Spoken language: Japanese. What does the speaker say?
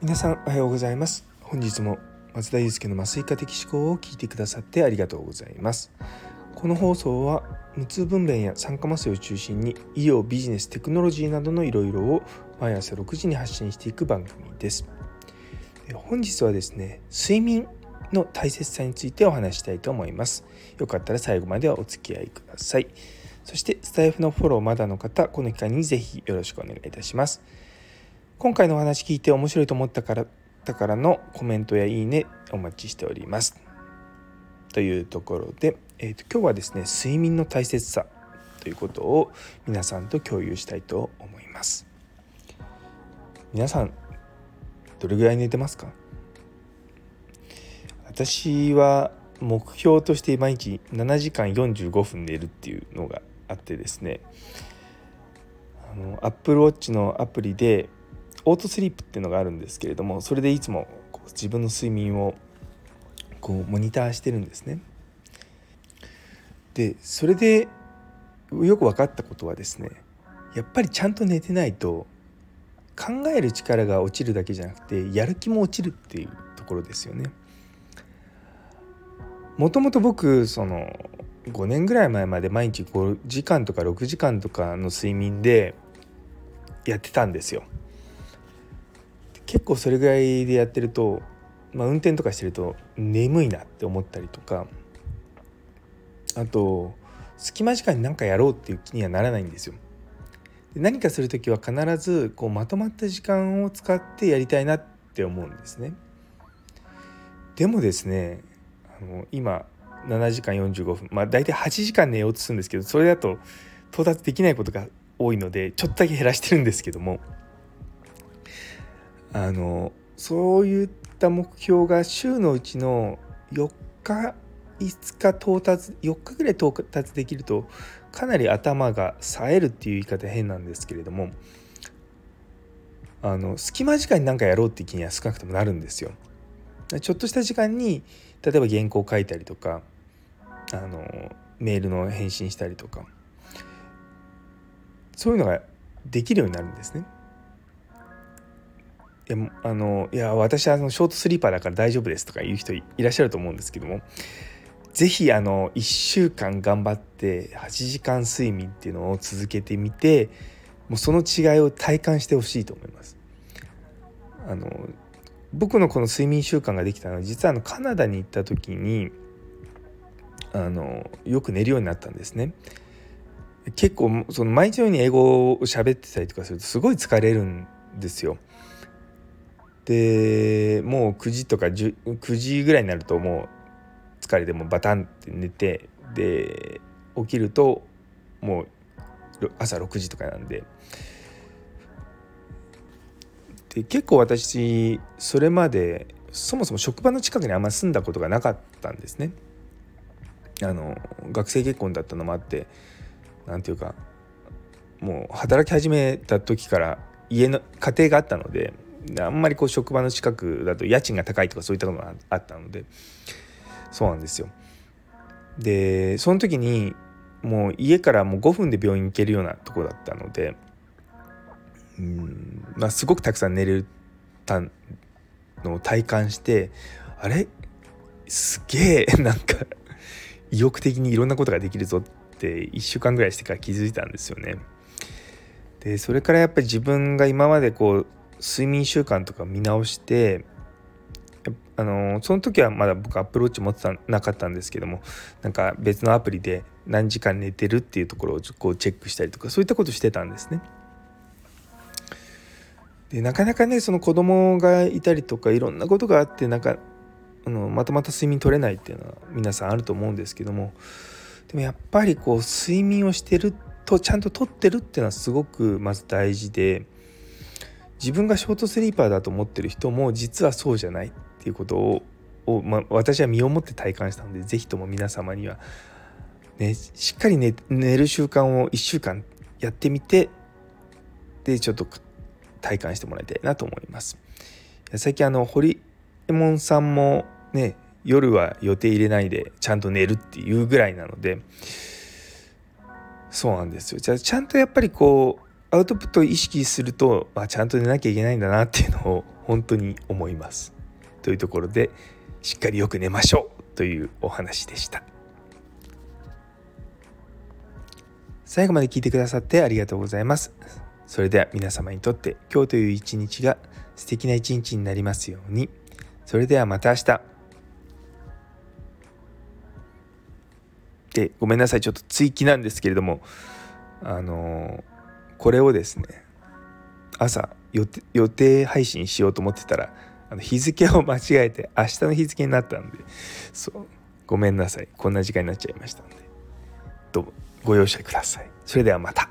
皆さんおはようございます。本日も松田祐介の麻酔科的思考を聞いてくださってありがとうございます。この放送は無痛分娩や酸化麻酔を中心に医療ビジネステクノロジーなどのいろいろを毎朝6時に発信していく番組です。本日はですね睡眠の大切さについてお話したいと思います。よかったら最後まではお付き合いください。そしてスタイフのフォローまだの方この機会にぜひよろしくお願いいたします。今回のお話聞いて面白いと思ったからだからのコメントやいいねお待ちしております。というところで、えーと、今日はですね睡眠の大切さということを皆さんと共有したいと思います。皆さんどれぐらい寝てますか？私は目標として毎日7時間45分寝るっていうのがあってですねあの Apple Watch のアプリでオートスリープっていうのがあるんですけれどもそれでいつもこう自分の睡眠をこうモニターしてるんですね。でそれでよく分かったことはですねやっぱりちゃんと寝てないと考える力が落ちるだけじゃなくてやる気も落ちるっていうところですよね。もともと僕その5年ぐらい前まで毎日5時間とか6時間とかの睡眠でやってたんですよ。結構それぐらいでやってると、まあ、運転とかしてると眠いなって思ったりとかあと隙間時間に何かやろうっていう気にはならないんですよ。で何かする時は必ずこうまとまった時間を使ってやりたいなって思うんですね。でもですねあの今7時間45分まあ大体8時間寝ようとするんですけどそれだと到達できないことが多いのでちょっとだけ減らしてるんですけどもあのそういった目標が週のうちの4日5日到達4日ぐらい到達できるとかなり頭が冴えるっていう言い方変なんですけれどもあの隙間時間に何かやろうって気には少なくともなるんですよ。ちょっとした時間に例えば原稿を書いたりとかあのメールの返信したりとかそういうのができるようになるんですね。いやあのいや私はあのショートスリーパーだから大丈夫ですとか言う人いらっしゃると思うんですけども是非あの1週間頑張って8時間睡眠っていうのを続けてみてもうその違いを体感してほしいと思います。あの僕のこの睡眠習慣ができたのは実はあのカナダに行った時にあのよく寝るようになったんですね。結構その毎日のように英語を喋ってたりとかするとすごい疲れるんですよ。でもう9時とか9時ぐらいになるともう疲れてもバタンって寝てで起きるともう朝6時とかなんでで結構私それまでそもそも職場の近くにあんま住んだことがなかったんですね。あの学生結婚だったのもあって何て言うかもう働き始めた時から家の家庭があったのであんまりこう職場の近くだと家賃が高いとかそういったことがあったのでそうなんですよ。でその時にもう家からもう5分で病院行けるようなとこだったのでまあ、すごくたくさん寝れたのを体感してあれ？すげえ なんか意欲的にいろんなことができるぞって1週間ぐらいしてから気づいたんですよね。でそれからやっぱり自分が今までこう睡眠習慣とか見直してあのその時はまだ僕アプローチ持ってたなかったんですけどもなんか別のアプリで何時間寝てるっていうところをこうチェックしたりとかそういったことしてたんですね。でなかなかねその子供がいたりとかいろんなことがあってなんかあのまとまった睡眠取れないっていうのは皆さんあると思うんですけどもでもやっぱりこう睡眠をしてるとちゃんと取ってるっていうのはすごくまず大事で。自分がショートスリーパーだと思ってる人も実はそうじゃないっていうことをを、まあ、私は身をもって体感したので是非とも皆様には、ね、しっかり寝寝る習慣を1週間やってみてでちょっと体感してもらいたいなと思います。最近あの堀エモ門さんもね夜は予定入れないでちゃんと寝るっていうぐらいなのでそうなんですよじゃあちゃんとやっぱりこうアウトプットを意識すると、まあ、ちゃんと寝なきゃいけないんだなっていうのを 本当に思います。というところでしっかりよく寝ましょうというお話でした。最後まで聞いてくださってありがとうございます。それでは皆様にとって今日という一日が素敵な一日になりますように。それではまた明日。でごめんなさいちょっと追記なんですけれども。あのこれをですね朝予定予定配信しようと思ってたらあの日付を間違えて明日の日付になったんで。そう。ごめんなさい。こんな時間になっちゃいましたので。どうもご容赦ください。それではまた。